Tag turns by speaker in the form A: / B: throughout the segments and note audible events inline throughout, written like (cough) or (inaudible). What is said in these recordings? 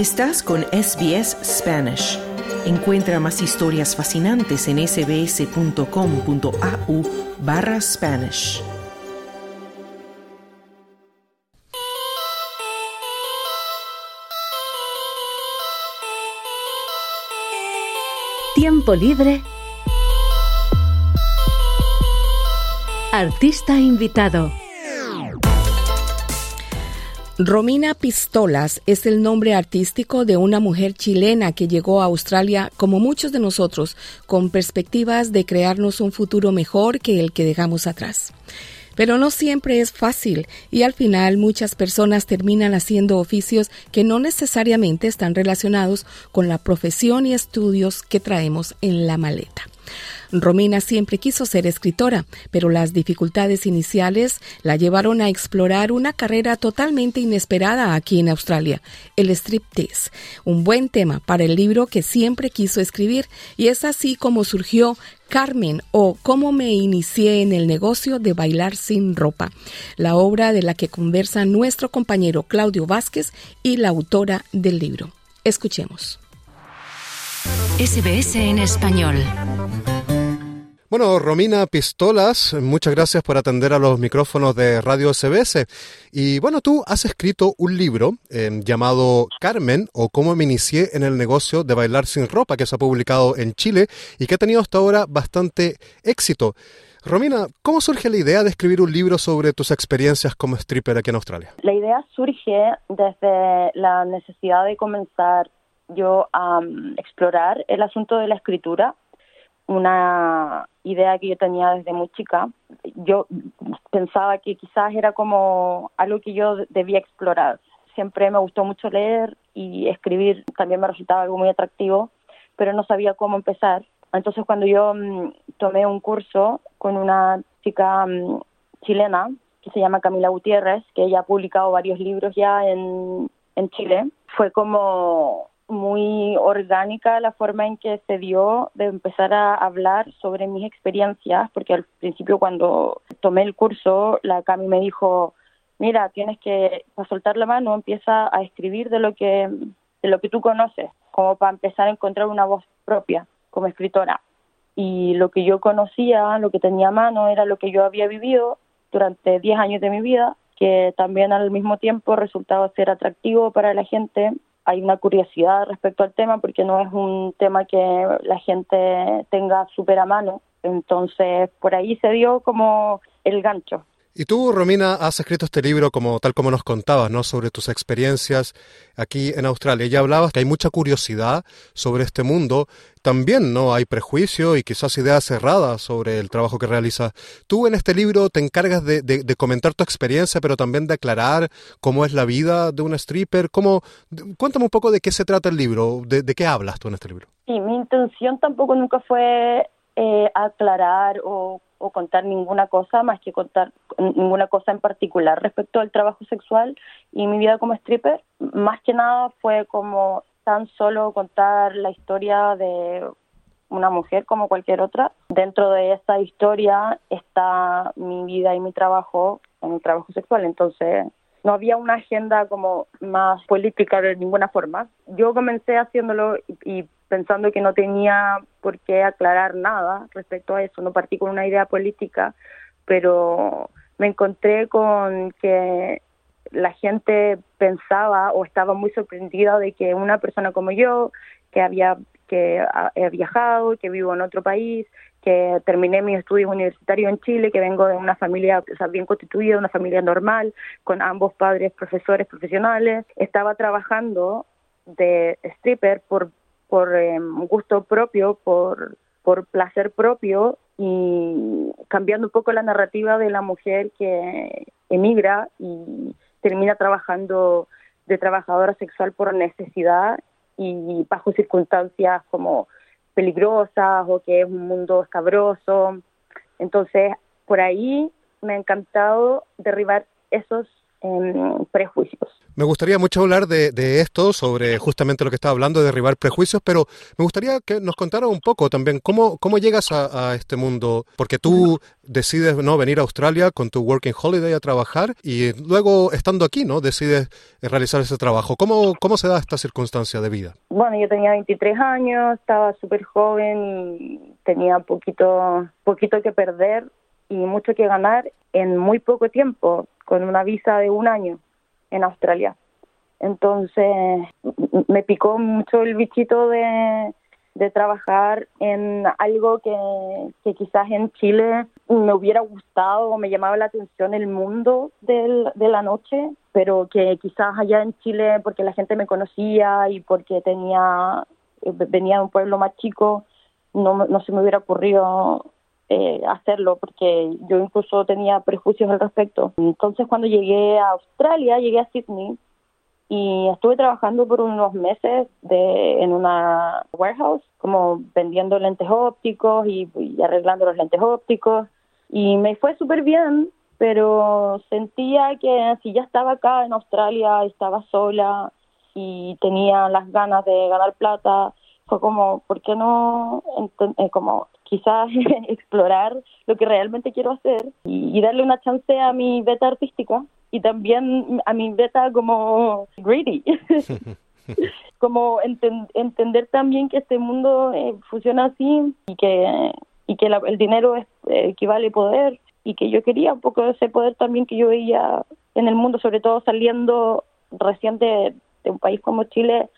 A: Estás con SBS Spanish. Encuentra más historias fascinantes en sbs.com.au barra Spanish.
B: Tiempo libre. Artista invitado.
C: Romina Pistolas es el nombre artístico de una mujer chilena que llegó a Australia, como muchos de nosotros, con perspectivas de crearnos un futuro mejor que el que dejamos atrás. Pero no siempre es fácil y al final muchas personas terminan haciendo oficios que no necesariamente están relacionados con la profesión y estudios que traemos en la maleta. Romina siempre quiso ser escritora, pero las dificultades iniciales la llevaron a explorar una carrera totalmente inesperada aquí en Australia, el striptease, un buen tema para el libro que siempre quiso escribir y es así como surgió Carmen o Cómo me inicié en el negocio de bailar sin ropa, la obra de la que conversa nuestro compañero Claudio Vázquez y la autora del libro. Escuchemos.
B: SBS en español.
D: Bueno, Romina Pistolas, muchas gracias por atender a los micrófonos de Radio SBS. Y bueno, tú has escrito un libro eh, llamado Carmen o cómo me inicié en el negocio de bailar sin ropa, que se ha publicado en Chile y que ha tenido hasta ahora bastante éxito. Romina, ¿cómo surge la idea de escribir un libro sobre tus experiencias como stripper aquí en Australia?
E: La idea surge desde la necesidad de comenzar yo a um, explorar el asunto de la escritura una idea que yo tenía desde muy chica. Yo pensaba que quizás era como algo que yo debía explorar. Siempre me gustó mucho leer y escribir también me resultaba algo muy atractivo, pero no sabía cómo empezar. Entonces cuando yo mm, tomé un curso con una chica mm, chilena que se llama Camila Gutiérrez, que ella ha publicado varios libros ya en, en Chile, fue como muy orgánica la forma en que se dio de empezar a hablar sobre mis experiencias, porque al principio cuando tomé el curso, la Cami me dijo, mira, tienes que, para soltar la mano, empieza a escribir de lo que, de lo que tú conoces, como para empezar a encontrar una voz propia como escritora. Y lo que yo conocía, lo que tenía a mano, era lo que yo había vivido durante 10 años de mi vida, que también al mismo tiempo resultaba ser atractivo para la gente hay una curiosidad respecto al tema porque no es un tema que la gente tenga súper a mano. Entonces, por ahí se dio como el gancho.
D: Y tú, Romina, has escrito este libro como tal como nos contabas, ¿no? Sobre tus experiencias aquí en Australia. Ya hablabas que hay mucha curiosidad sobre este mundo. También, ¿no? Hay prejuicio y quizás ideas cerradas sobre el trabajo que realizas. Tú en este libro te encargas de, comentar tu experiencia, pero también de aclarar cómo es la vida de un stripper. ¿Cómo, cuéntame un poco de qué se trata el libro, de, qué hablas tú en este libro.
E: Sí, mi intención tampoco nunca fue eh, aclarar o o contar ninguna cosa más que contar ninguna cosa en particular respecto al trabajo sexual y mi vida como stripper. Más que nada fue como tan solo contar la historia de una mujer como cualquier otra. Dentro de esa historia está mi vida y mi trabajo, mi trabajo sexual. Entonces, no había una agenda como más política de ninguna forma. Yo comencé haciéndolo y, pensando que no tenía por qué aclarar nada respecto a eso, no partí con una idea política, pero me encontré con que la gente pensaba o estaba muy sorprendida de que una persona como yo, que había que he viajado, que vivo en otro país, que terminé mis estudios universitarios en Chile, que vengo de una familia bien constituida, una familia normal, con ambos padres profesores profesionales. Estaba trabajando de stripper por, por em, gusto propio, por, por placer propio y cambiando un poco la narrativa de la mujer que emigra y termina trabajando de trabajadora sexual por necesidad y bajo circunstancias como peligrosas o que es un mundo sabroso. Entonces, por ahí me ha encantado derribar esos prejuicios.
D: Me gustaría mucho hablar de, esto, sobre justamente lo que estaba hablando, de derribar prejuicios, pero me gustaría que nos contara un poco también cómo, cómo llegas a, este mundo, porque tú decides no venir a Australia con tu Working Holiday a trabajar y luego estando aquí, ¿no? Decides realizar ese trabajo. ¿Cómo, cómo se da esta circunstancia de vida?
E: Bueno, yo tenía 23 años, estaba súper joven y tenía poquito, poquito que perder y mucho que ganar en muy poco tiempo, con una visa de un año en Australia. Entonces me picó mucho el bichito de, trabajar en algo que, que, quizás en Chile me hubiera gustado o me llamaba la atención el mundo del, de la noche, pero que quizás allá en Chile, porque la gente me conocía y porque tenía venía de un pueblo más chico, no, no se me hubiera ocurrido eh, hacerlo porque yo incluso tenía prejuicios al respecto. Entonces cuando llegué a Australia, llegué a Sydney y estuve trabajando por unos meses de, en una warehouse, como vendiendo lentes ópticos y, y arreglando los lentes ópticos y me fue súper bien, pero sentía que si ya estaba acá en Australia, estaba sola y tenía las ganas de ganar plata, fue como, ¿por qué no? Eh, como quizás (laughs) explorar lo que realmente quiero hacer y, darle una chance a mi beta artística y también a mi beta como greedy. (laughs) como entender también que este mundo eh, funciona así y que y que el dinero es, eh, equivale poder y que yo quería un poco de ese poder también que yo veía en el mundo, sobre todo saliendo recién de un país como Chile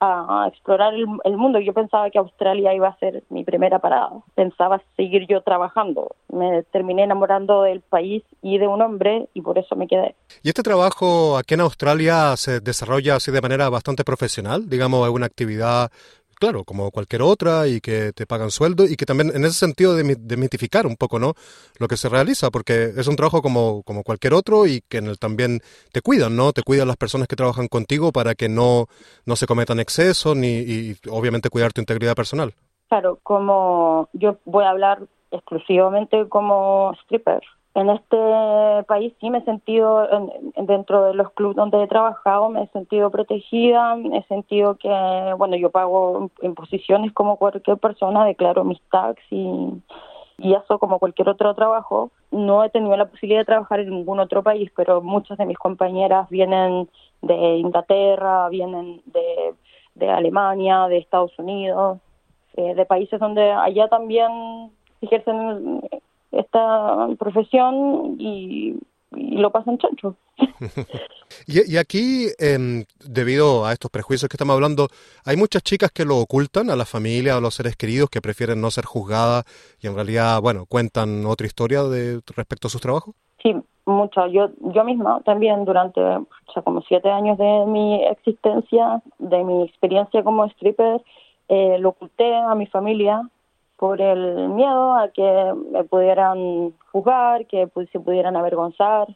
E: a explorar el, mundo. Yo pensaba que Australia iba a ser mi primera parada. Pensaba seguir yo trabajando. Me terminé enamorando del país y de un hombre y por eso me quedé.
D: ¿Y este trabajo aquí en Australia se desarrolla así de manera bastante profesional? Digamos, alguna actividad claro, como cualquier otra y que te pagan sueldo y que también en ese sentido de demitificar un poco, ¿no? Lo que se realiza, porque es un trabajo como, como cualquier otro y que en el también te cuidan, ¿no? Te cuidan las personas que trabajan contigo para que no, no se cometan excesos ni, y obviamente cuidar tu integridad personal.
E: Claro, como yo voy a hablar exclusivamente como stripper en este país sí me he sentido, dentro de los clubes donde he trabajado, me he sentido protegida, he sentido que, bueno, yo pago imposiciones como cualquier persona, declaro mis tax y, y eso como cualquier otro trabajo. No he tenido la posibilidad de trabajar en ningún otro país, pero muchas de mis compañeras vienen de Inglaterra, vienen de, de Alemania, de Estados Unidos, eh, de países donde allá también ejercen esta profesión y, lo pasan chancho. (laughs)
D: y, aquí, em, debido a estos prejuicios que estamos hablando, hay muchas chicas que lo ocultan a la familia, a los seres queridos, que prefieren no ser juzgadas y en realidad, bueno, cuentan otra historia de respecto a sus trabajos.
E: Sí, mucho. Yo, yo misma también durante o como siete años de mi existencia, de mi experiencia como stripper, eh, lo oculté a mi familia por el miedo a que me pudieran juzgar, que se pudieran avergonzar,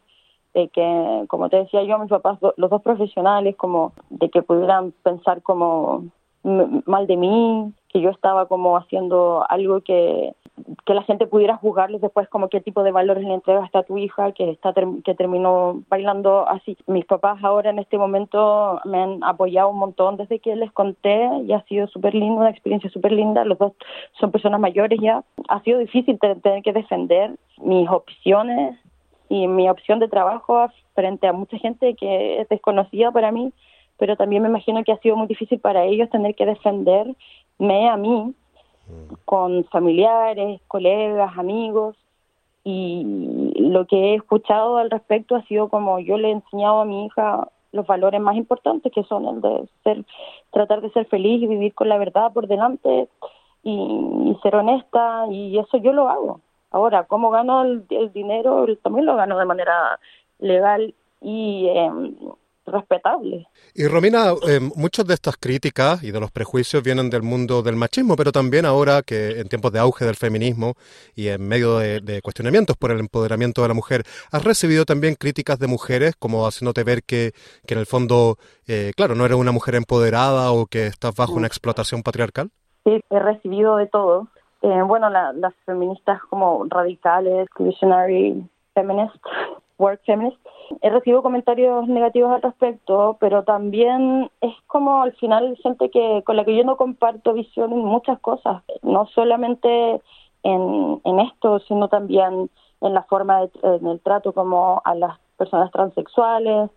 E: de que, como te decía yo, mis papás, los dos profesionales, como de que pudieran pensar como mal de mí, que yo estaba como haciendo algo que que la gente pudiera juzgarles después como qué tipo de valores le entregas a tu hija que está que terminó bailando así. Mis papás ahora en este momento me han apoyado un montón desde que les conté y ha sido súper lindo, una experiencia súper linda. Los dos son personas mayores ya. Ha sido difícil tener que defender mis opciones y mi opción de trabajo frente a mucha gente que es desconocida para mí, pero también me imagino que ha sido muy difícil para ellos tener que defenderme a mí con familiares, colegas, amigos, y lo que he escuchado al respecto ha sido como yo le he enseñado a mi hija los valores más importantes que son el de ser tratar de ser feliz y vivir con la verdad por delante y, ser honesta y eso yo lo hago. Ahora cómo gano el, dinero también lo gano de manera legal y eh, respetable.
D: Y Romina, eh, muchas de estas críticas y de los prejuicios vienen del mundo del machismo, pero también ahora que en tiempos de auge del feminismo y en medio de, cuestionamientos por el empoderamiento de la mujer, has recibido también críticas de mujeres como haciéndote ver que, que en el fondo, eh, claro, no eres una mujer empoderada o que estás bajo una explotación patriarcal.
E: Sí, he recibido de todo. Eh, bueno, las feministas como radicales, visionary feminist, work feminist, he recibido comentarios negativos al respecto, pero también es como al final gente que con la que yo no comparto visión en muchas cosas, no solamente en, en esto, sino también en la forma, de, en el trato como a las personas transexuales.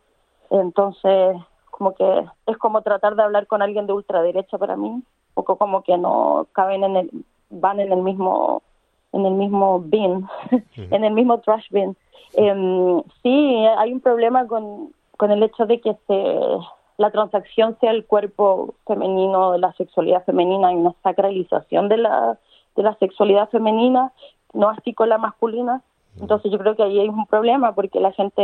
E: Entonces, como que es como tratar de hablar con alguien de ultraderecha para mí, o como que no caben en el, van en el mismo en el mismo bin, en el mismo trash bin. Eh, sí, hay un problema con, con el hecho de que se, la transacción sea el cuerpo femenino, la sexualidad femenina, hay una sacralización de la, de la sexualidad femenina, no así con la masculina. Entonces yo creo que ahí hay un problema porque la gente,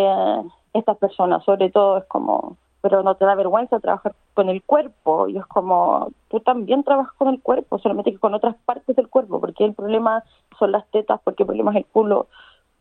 E: estas personas sobre todo, es como pero no te da vergüenza trabajar con el cuerpo. Y es como, tú también trabajas con el cuerpo, solamente que con otras partes del cuerpo, porque el problema son las tetas, porque el problema es el culo,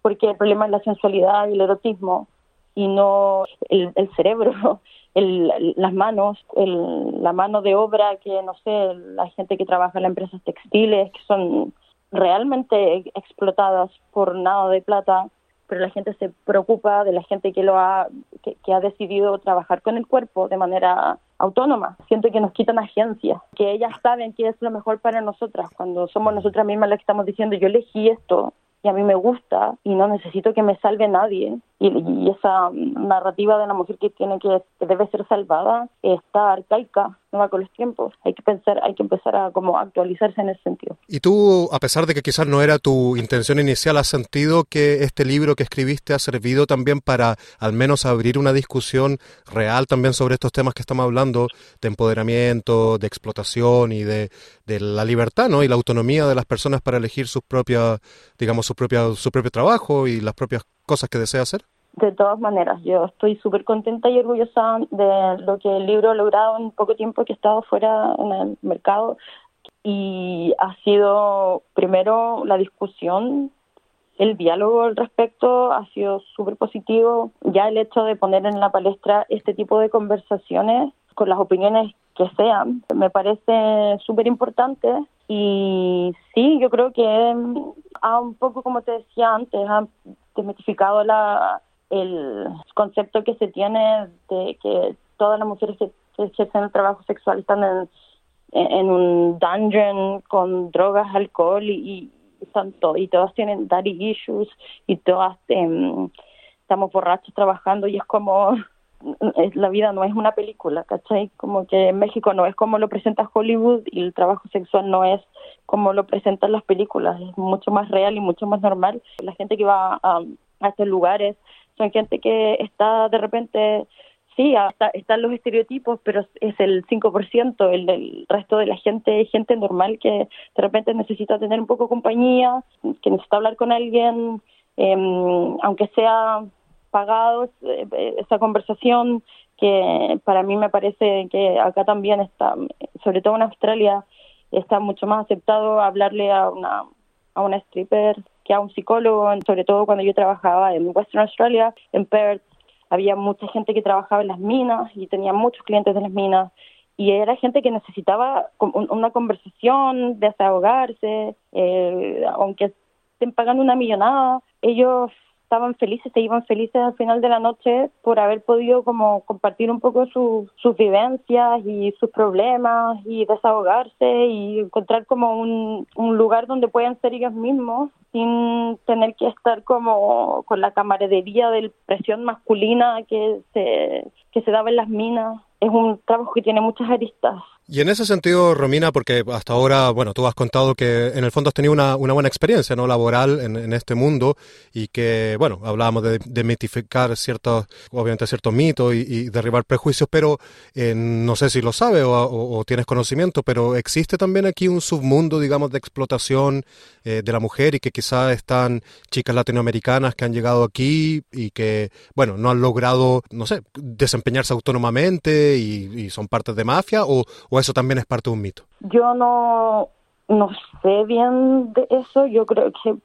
E: porque el problema es la sensualidad y el erotismo, y no el, cerebro, (laughs) el, las manos, el, la mano de obra que, no sé, la gente que trabaja en las empresas textiles, que son realmente explotadas por nada de plata pero la gente se preocupa de la gente que lo ha que, ha decidido trabajar con el cuerpo de manera autónoma. Siento que nos quitan agencia, que ellas saben qué es lo mejor para nosotras, cuando somos nosotras mismas las que estamos diciendo yo elegí esto y a mí me gusta y no necesito que me salve nadie. Y, esa narrativa de la mujer que tiene que, debe ser salvada está arcaica, no va con los tiempos. Hay que pensar, hay que empezar a como actualizarse en ese sentido.
D: Y tú, a pesar de que quizás no era tu intención inicial, ¿has sentido que este libro que escribiste ha servido también para al menos abrir una discusión real también sobre estos temas que estamos hablando, de empoderamiento, de explotación y de, de la libertad, ¿no? Y la autonomía de las personas para elegir sus propias, digamos, su propia, su propio trabajo y las propias cosas que desea hacer?
E: De todas maneras, yo estoy súper contenta y orgullosa de lo que el libro ha logrado en poco tiempo que he estado fuera en el mercado. Y ha sido primero la discusión, el diálogo al respecto ha sido súper positivo, ya el hecho de poner en la palestra este tipo de conversaciones con las opiniones que sean, me parece súper importante. Y sí, yo creo que ha un poco, como te decía antes, ha desmitificado la, el concepto que se tiene de que todas las mujeres que, ejercen el trabajo sexual están en, en un dungeon con drogas, alcohol y, y, y todas tienen daddy issues y todas em, estamos borrachos trabajando y es como la vida no es una película, ¿cachai? Como que en México no es como lo presenta Hollywood y el trabajo sexual no es como lo presentan las películas, es mucho más real y mucho más normal. La gente que va a, estos lugares son gente que está de repente, sí, están los estereotipos, pero es el 5%, el del resto de la gente, gente normal que de repente necesita tener un poco de compañía, que necesita hablar con alguien, em, aunque sea pagados eh, eh, esa conversación que para mí me parece que acá también está, sobre todo en Australia, está mucho más aceptado hablarle a una, a una stripper que a un psicólogo, sobre todo cuando yo trabajaba en Western Australia, en Perth, había mucha gente que trabajaba en las minas y tenía muchos clientes de las minas y era gente que necesitaba una conversación, desahogarse, eh, aunque estén pagando una millonada, ellos estaban felices, se iban felices al final de la noche por haber podido como compartir un poco sus vivencias y sus problemas y desahogarse y encontrar como un, un lugar donde puedan ser ellos mismos sin tener que estar como con la camaradería de presión masculina que se, que se daba en las minas. Es un trabajo que tiene muchas aristas
D: y en ese sentido, Romina, porque hasta ahora, bueno, tú has contado que en el fondo has tenido una, una buena experiencia no laboral en, en, este mundo y que, bueno, hablábamos de, mitificar ciertos, obviamente ciertos mitos y, y derribar prejuicios, pero eh, no sé si lo sabes o, tienes conocimiento, pero existe también aquí un submundo, digamos, de explotación eh, de la mujer y que quizás están chicas latinoamericanas que han llegado aquí y que, bueno, no han logrado, no sé, desempeñarse autónomamente y, son partes de mafia o, o eso también es parte de un mito?
E: Yo no, no sé bien de eso. Yo creo que,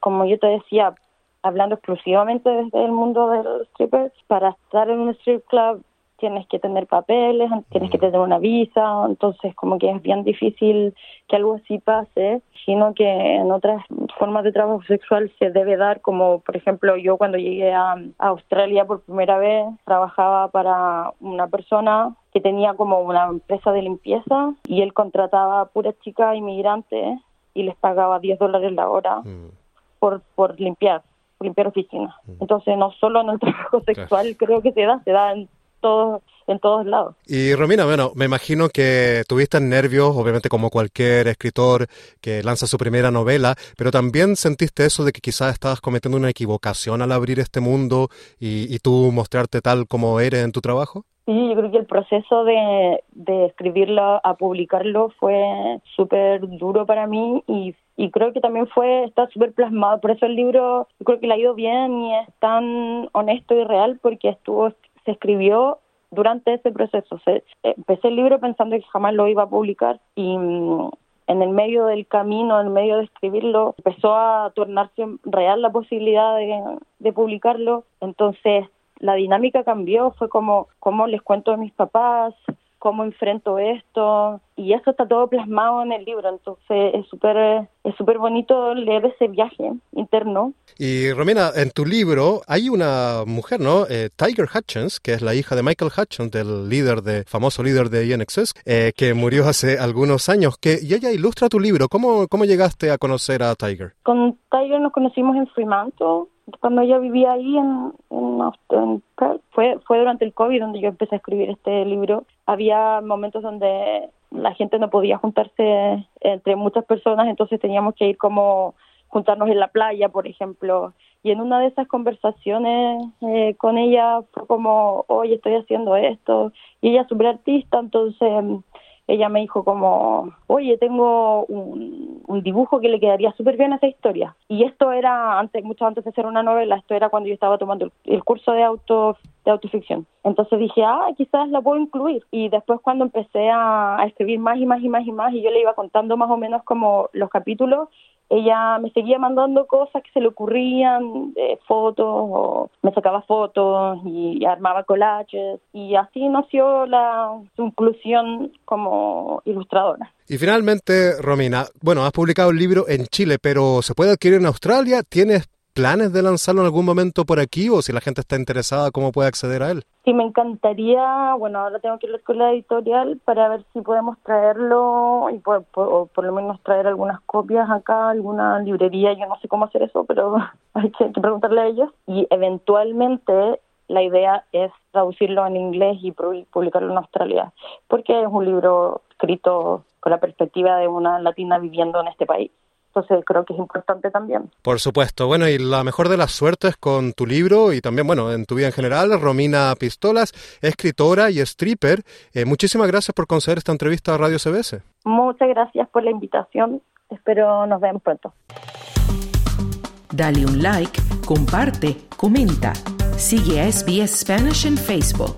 E: como yo te decía, hablando exclusivamente desde el mundo del stripper, para estar en un strip club tienes que tener papeles, tienes que tener una visa, entonces como que es bien difícil que algo así pase, sino que en otras formas de trabajo sexual se debe dar, como por ejemplo yo cuando llegué a, Australia por primera vez, trabajaba para una persona que tenía como una empresa de limpieza y él contrataba a puras chicas inmigrantes y les pagaba 10 dólares la hora mm. por, por limpiar limpiar oficinas. Mm. Entonces, no solo en el (laughs) trabajo sexual creo que se da, se da en todos en todos lados.
D: Y Romina, bueno, me imagino que tuviste nervios, obviamente como cualquier escritor que lanza su primera novela, pero también sentiste eso de que quizás estabas cometiendo una equivocación al abrir este mundo y, y tú mostrarte tal como eres en tu trabajo.
E: Sí, yo creo que el proceso de, de escribirlo a publicarlo fue súper duro para mí y, y creo que también fue, está súper plasmado, por eso el libro yo creo que le ha ido bien y es tan honesto y real porque estuvo se escribió durante ese proceso. Se, empecé el libro pensando que jamás lo iba a publicar y mm, en el medio del camino, en el medio de escribirlo, empezó a tornarse real la posibilidad de publicarlo. Entonces la dinámica cambió, fue como, como les cuento a mis papás, cómo enfrento esto y eso está todo plasmado en el libro, entonces es súper es súper bonito leer ese viaje interno.
D: Y Romina, en tu libro hay una mujer, ¿no? Eh, Tiger Hutchins, que es la hija de Michael Hutchins, del líder de famoso líder de INXS, eh, que murió hace algunos años, que y ella ilustra tu libro. ¿Cómo cómo llegaste a conocer a Tiger?
E: Con Tiger nos conocimos en Fremantle cuando ella vivía ahí en, en, fue, fue durante el COVID donde yo empecé a escribir este libro. Había momentos donde la gente no podía juntarse entre muchas personas, entonces teníamos que ir como juntarnos en la playa, por ejemplo. Y en una de esas conversaciones eh, con ella fue como, oye, estoy haciendo esto. Y ella es súper artista, entonces ella me dijo como, oye, tengo un, dibujo que le quedaría súper bien a esa historia. Y esto era antes, mucho antes de ser una novela, esto era cuando yo estaba tomando el, curso de auto de autoficción. Entonces dije, ah, quizás la puedo incluir. Y después cuando empecé a, a escribir más y más y más y más, y yo le iba contando más o menos como los capítulos, ella me seguía mandando cosas que se le ocurrían, fotos, o me sacaba fotos y armaba collages, y así nació la inclusión como ilustradora.
D: Y finalmente, Romina, bueno, has publicado el libro en Chile, pero ¿se puede adquirir en Australia? ¿Tienes planes de lanzarlo en algún momento por aquí o si la gente está interesada, cómo puede acceder a él?
E: Sí, me encantaría, bueno, ahora tengo que ir con la editorial para ver si podemos traerlo y por, por, lo menos traer algunas copias acá, alguna librería, yo no sé cómo hacer eso, pero (laughs) hay que, preguntarle a ellos. Y eventualmente la idea es traducirlo en inglés y publicarlo en Australia, porque es un libro escrito con la perspectiva de una latina viviendo en este país. Entonces creo que es importante también.
D: Por supuesto. Bueno, y la mejor de las suertes con tu libro y también, bueno, en tu vida en general, Romina Pistolas, escritora y stripper. Eh, muchísimas gracias por conceder esta entrevista a Radio CBS.
E: Muchas gracias por la invitación. Espero nos vemos pronto.
A: Dale un like, comparte, comenta. Sigue a SBS Spanish en Facebook.